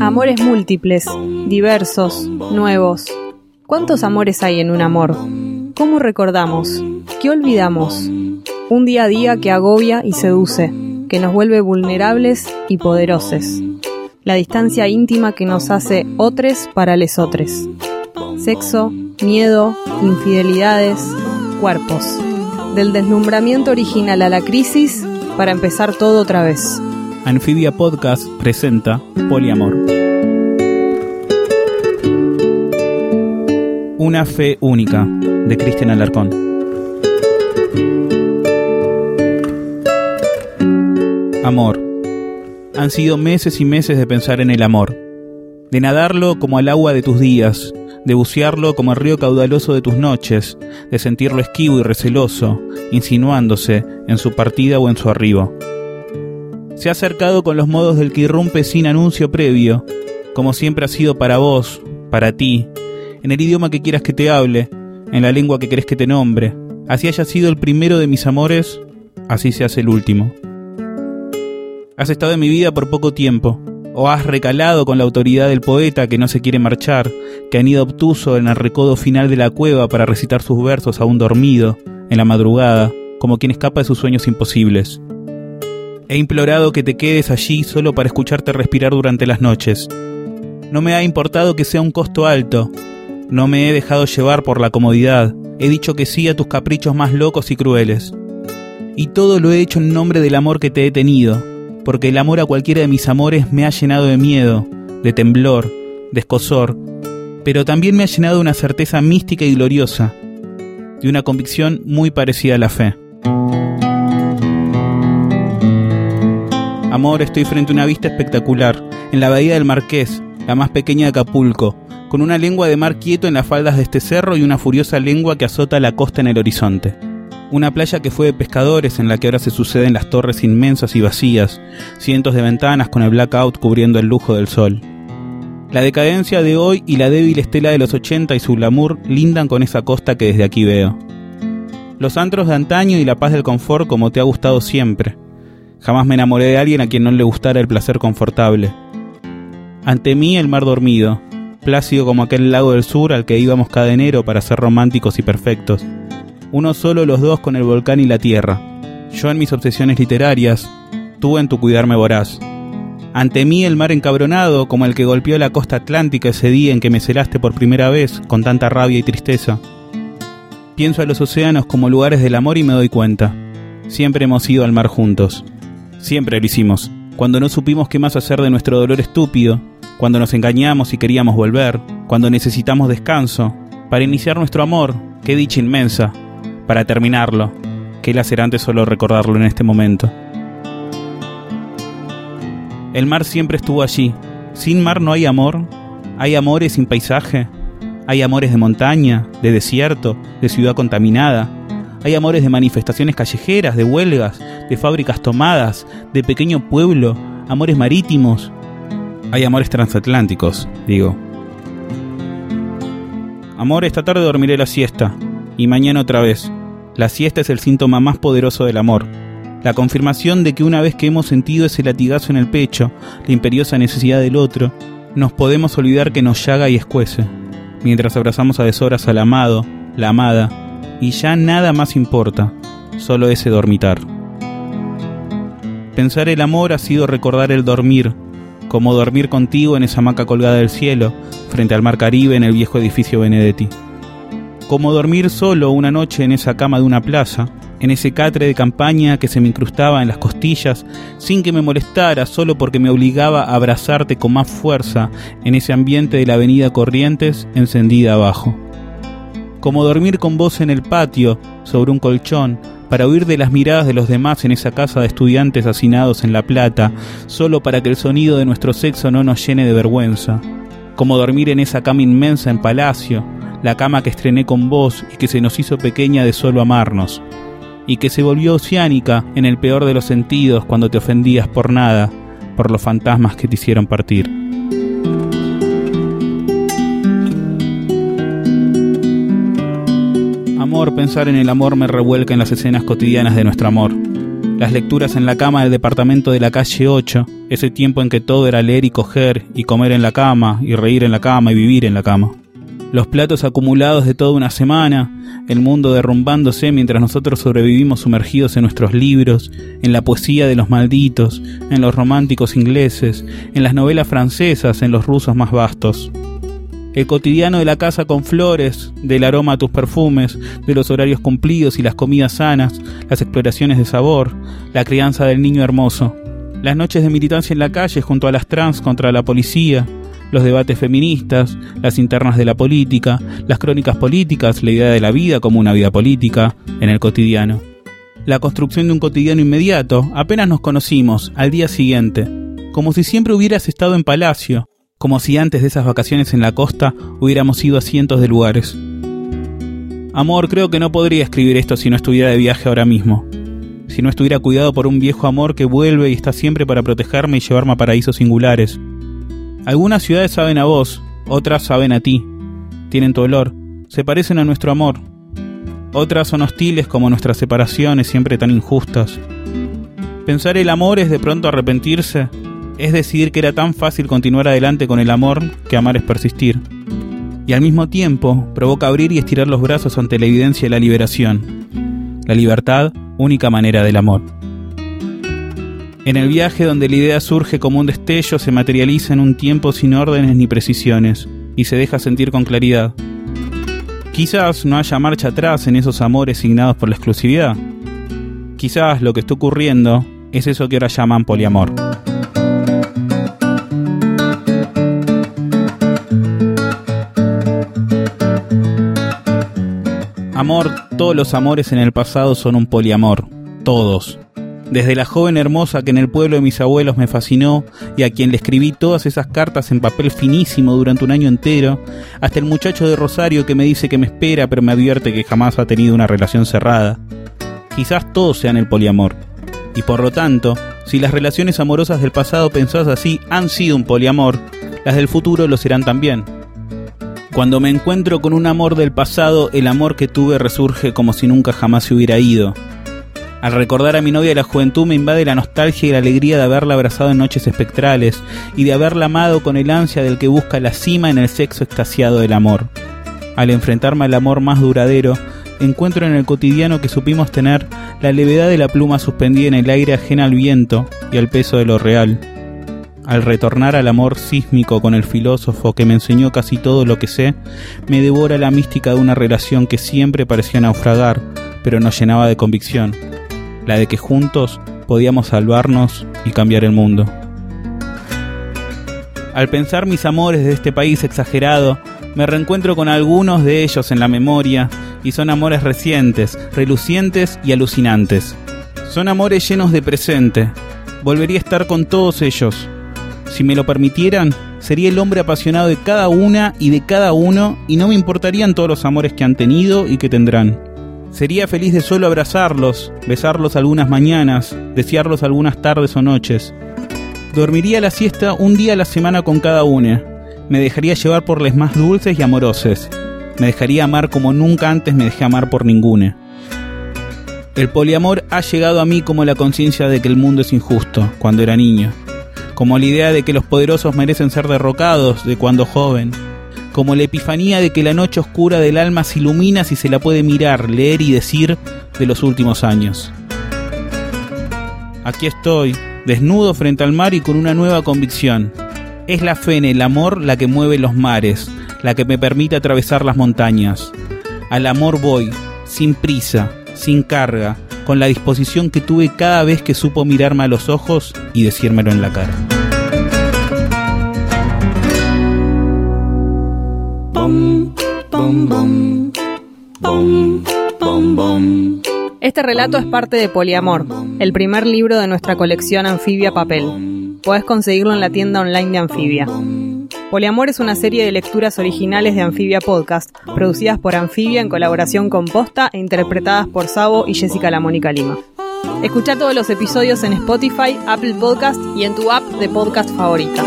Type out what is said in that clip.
Amores múltiples, diversos, nuevos. ¿Cuántos amores hay en un amor? ¿Cómo recordamos? ¿Qué olvidamos? Un día a día que agobia y seduce, que nos vuelve vulnerables y poderosos. La distancia íntima que nos hace otres para lesotres. Sexo, miedo, infidelidades, cuerpos. Del deslumbramiento original a la crisis para empezar todo otra vez. Anfibia Podcast presenta Poliamor. Una fe única de Cristian Alarcón. Amor. Han sido meses y meses de pensar en el amor, de nadarlo como al agua de tus días, de bucearlo como el río caudaloso de tus noches, de sentirlo esquivo y receloso, insinuándose en su partida o en su arribo. Se ha acercado con los modos del que irrumpe sin anuncio previo, como siempre ha sido para vos, para ti, en el idioma que quieras que te hable, en la lengua que querés que te nombre. Así haya sido el primero de mis amores, así se hace el último. Has estado en mi vida por poco tiempo, o has recalado con la autoridad del poeta que no se quiere marchar, que han ido obtuso en el recodo final de la cueva para recitar sus versos aún dormido, en la madrugada, como quien escapa de sus sueños imposibles. He implorado que te quedes allí solo para escucharte respirar durante las noches. No me ha importado que sea un costo alto. No me he dejado llevar por la comodidad. He dicho que sí a tus caprichos más locos y crueles. Y todo lo he hecho en nombre del amor que te he tenido, porque el amor a cualquiera de mis amores me ha llenado de miedo, de temblor, de escosor, pero también me ha llenado de una certeza mística y gloriosa, de una convicción muy parecida a la fe. Amor, estoy frente a una vista espectacular, en la bahía del Marqués, la más pequeña de Acapulco, con una lengua de mar quieto en las faldas de este cerro y una furiosa lengua que azota la costa en el horizonte. Una playa que fue de pescadores en la que ahora se suceden las torres inmensas y vacías, cientos de ventanas con el blackout cubriendo el lujo del sol. La decadencia de hoy y la débil estela de los 80 y su glamour lindan con esa costa que desde aquí veo. Los antros de antaño y la paz del confort como te ha gustado siempre, Jamás me enamoré de alguien a quien no le gustara el placer confortable. Ante mí el mar dormido, plácido como aquel lago del sur al que íbamos cada enero para ser románticos y perfectos. Uno solo los dos con el volcán y la tierra. Yo en mis obsesiones literarias, tú en tu cuidarme voraz. Ante mí el mar encabronado como el que golpeó la costa atlántica ese día en que me celaste por primera vez con tanta rabia y tristeza. Pienso a los océanos como lugares del amor y me doy cuenta. Siempre hemos ido al mar juntos. Siempre lo hicimos. Cuando no supimos qué más hacer de nuestro dolor estúpido, cuando nos engañamos y queríamos volver, cuando necesitamos descanso, para iniciar nuestro amor, qué dicha inmensa, para terminarlo, qué lacerante solo recordarlo en este momento. El mar siempre estuvo allí. Sin mar no hay amor. Hay amores sin paisaje. Hay amores de montaña, de desierto, de ciudad contaminada, hay amores de manifestaciones callejeras, de huelgas, de fábricas tomadas, de pequeño pueblo, amores marítimos. Hay amores transatlánticos, digo. Amor, esta tarde dormiré la siesta. Y mañana otra vez. La siesta es el síntoma más poderoso del amor. La confirmación de que una vez que hemos sentido ese latigazo en el pecho, la imperiosa necesidad del otro, nos podemos olvidar que nos llaga y escuece, mientras abrazamos a deshoras al amado, la amada, y ya nada más importa, solo ese dormitar. Pensar el amor ha sido recordar el dormir, como dormir contigo en esa hamaca colgada del cielo, frente al mar Caribe en el viejo edificio Benedetti. Como dormir solo una noche en esa cama de una plaza, en ese catre de campaña que se me incrustaba en las costillas, sin que me molestara, solo porque me obligaba a abrazarte con más fuerza en ese ambiente de la avenida Corrientes encendida abajo como dormir con vos en el patio, sobre un colchón, para huir de las miradas de los demás en esa casa de estudiantes hacinados en La Plata, solo para que el sonido de nuestro sexo no nos llene de vergüenza. Como dormir en esa cama inmensa en Palacio, la cama que estrené con vos y que se nos hizo pequeña de solo amarnos, y que se volvió oceánica en el peor de los sentidos cuando te ofendías por nada, por los fantasmas que te hicieron partir. Pensar en el amor me revuelca en las escenas cotidianas de nuestro amor. las lecturas en la cama del departamento de la calle 8, ese tiempo en que todo era leer y coger, y comer en la cama, y reír en la cama, y vivir en la cama. Los platos acumulados de toda una semana, el mundo derrumbándose mientras nosotros sobrevivimos sumergidos en nuestros libros, en la poesía de los malditos, en los románticos ingleses, en las novelas francesas, en los rusos más vastos el cotidiano de la casa con flores, del aroma a tus perfumes, de los horarios cumplidos y las comidas sanas, las exploraciones de sabor, la crianza del niño hermoso, las noches de militancia en la calle junto a las trans contra la policía, los debates feministas, las internas de la política, las crónicas políticas, la idea de la vida como una vida política, en el cotidiano. La construcción de un cotidiano inmediato, apenas nos conocimos, al día siguiente, como si siempre hubieras estado en palacio, como si antes de esas vacaciones en la costa hubiéramos ido a cientos de lugares. Amor, creo que no podría escribir esto si no estuviera de viaje ahora mismo. Si no estuviera cuidado por un viejo amor que vuelve y está siempre para protegerme y llevarme a paraísos singulares. Algunas ciudades saben a vos, otras saben a ti. Tienen tu olor, se parecen a nuestro amor. Otras son hostiles como nuestras separaciones siempre tan injustas. Pensar el amor es de pronto arrepentirse es decidir que era tan fácil continuar adelante con el amor que amar es persistir. Y al mismo tiempo provoca abrir y estirar los brazos ante la evidencia de la liberación. La libertad, única manera del amor. En el viaje donde la idea surge como un destello, se materializa en un tiempo sin órdenes ni precisiones, y se deja sentir con claridad. Quizás no haya marcha atrás en esos amores signados por la exclusividad. Quizás lo que está ocurriendo es eso que ahora llaman poliamor. Amor, todos los amores en el pasado son un poliamor, todos. Desde la joven hermosa que en el pueblo de mis abuelos me fascinó y a quien le escribí todas esas cartas en papel finísimo durante un año entero, hasta el muchacho de Rosario que me dice que me espera pero me advierte que jamás ha tenido una relación cerrada. Quizás todos sean el poliamor. Y por lo tanto, si las relaciones amorosas del pasado pensadas así han sido un poliamor, las del futuro lo serán también. Cuando me encuentro con un amor del pasado, el amor que tuve resurge como si nunca jamás se hubiera ido. Al recordar a mi novia de la juventud me invade la nostalgia y la alegría de haberla abrazado en noches espectrales y de haberla amado con el ansia del que busca la cima en el sexo extasiado del amor. Al enfrentarme al amor más duradero, encuentro en el cotidiano que supimos tener la levedad de la pluma suspendida en el aire ajena al viento y al peso de lo real al retornar al amor sísmico con el filósofo que me enseñó casi todo lo que sé, me devora la mística de una relación que siempre parecía naufragar, pero nos llenaba de convicción, la de que juntos podíamos salvarnos y cambiar el mundo. Al pensar mis amores de este país exagerado, me reencuentro con algunos de ellos en la memoria y son amores recientes, relucientes y alucinantes. Son amores llenos de presente. Volvería a estar con todos ellos, si me lo permitieran, sería el hombre apasionado de cada una y de cada uno y no me importarían todos los amores que han tenido y que tendrán. Sería feliz de solo abrazarlos, besarlos algunas mañanas, desearlos algunas tardes o noches. Dormiría la siesta un día a la semana con cada una. Me dejaría llevar por les más dulces y amoroses. Me dejaría amar como nunca antes me dejé amar por ninguna. El poliamor ha llegado a mí como la conciencia de que el mundo es injusto, cuando era niño como la idea de que los poderosos merecen ser derrocados de cuando joven, como la epifanía de que la noche oscura del alma se ilumina si se la puede mirar, leer y decir de los últimos años. Aquí estoy, desnudo frente al mar y con una nueva convicción. Es la fe en el amor la que mueve los mares, la que me permite atravesar las montañas. Al amor voy, sin prisa, sin carga, con la disposición que tuve cada vez que supo mirarme a los ojos y decírmelo en la cara. Este relato es parte de Poliamor, el primer libro de nuestra colección Anfibia Papel. Puedes conseguirlo en la tienda online de Anfibia. Poliamor es una serie de lecturas originales de Anfibia Podcast, producidas por Anfibia en colaboración con Posta e interpretadas por Sabo y Jessica La Mónica Lima. Escucha todos los episodios en Spotify, Apple Podcast y en tu app de podcast favorita.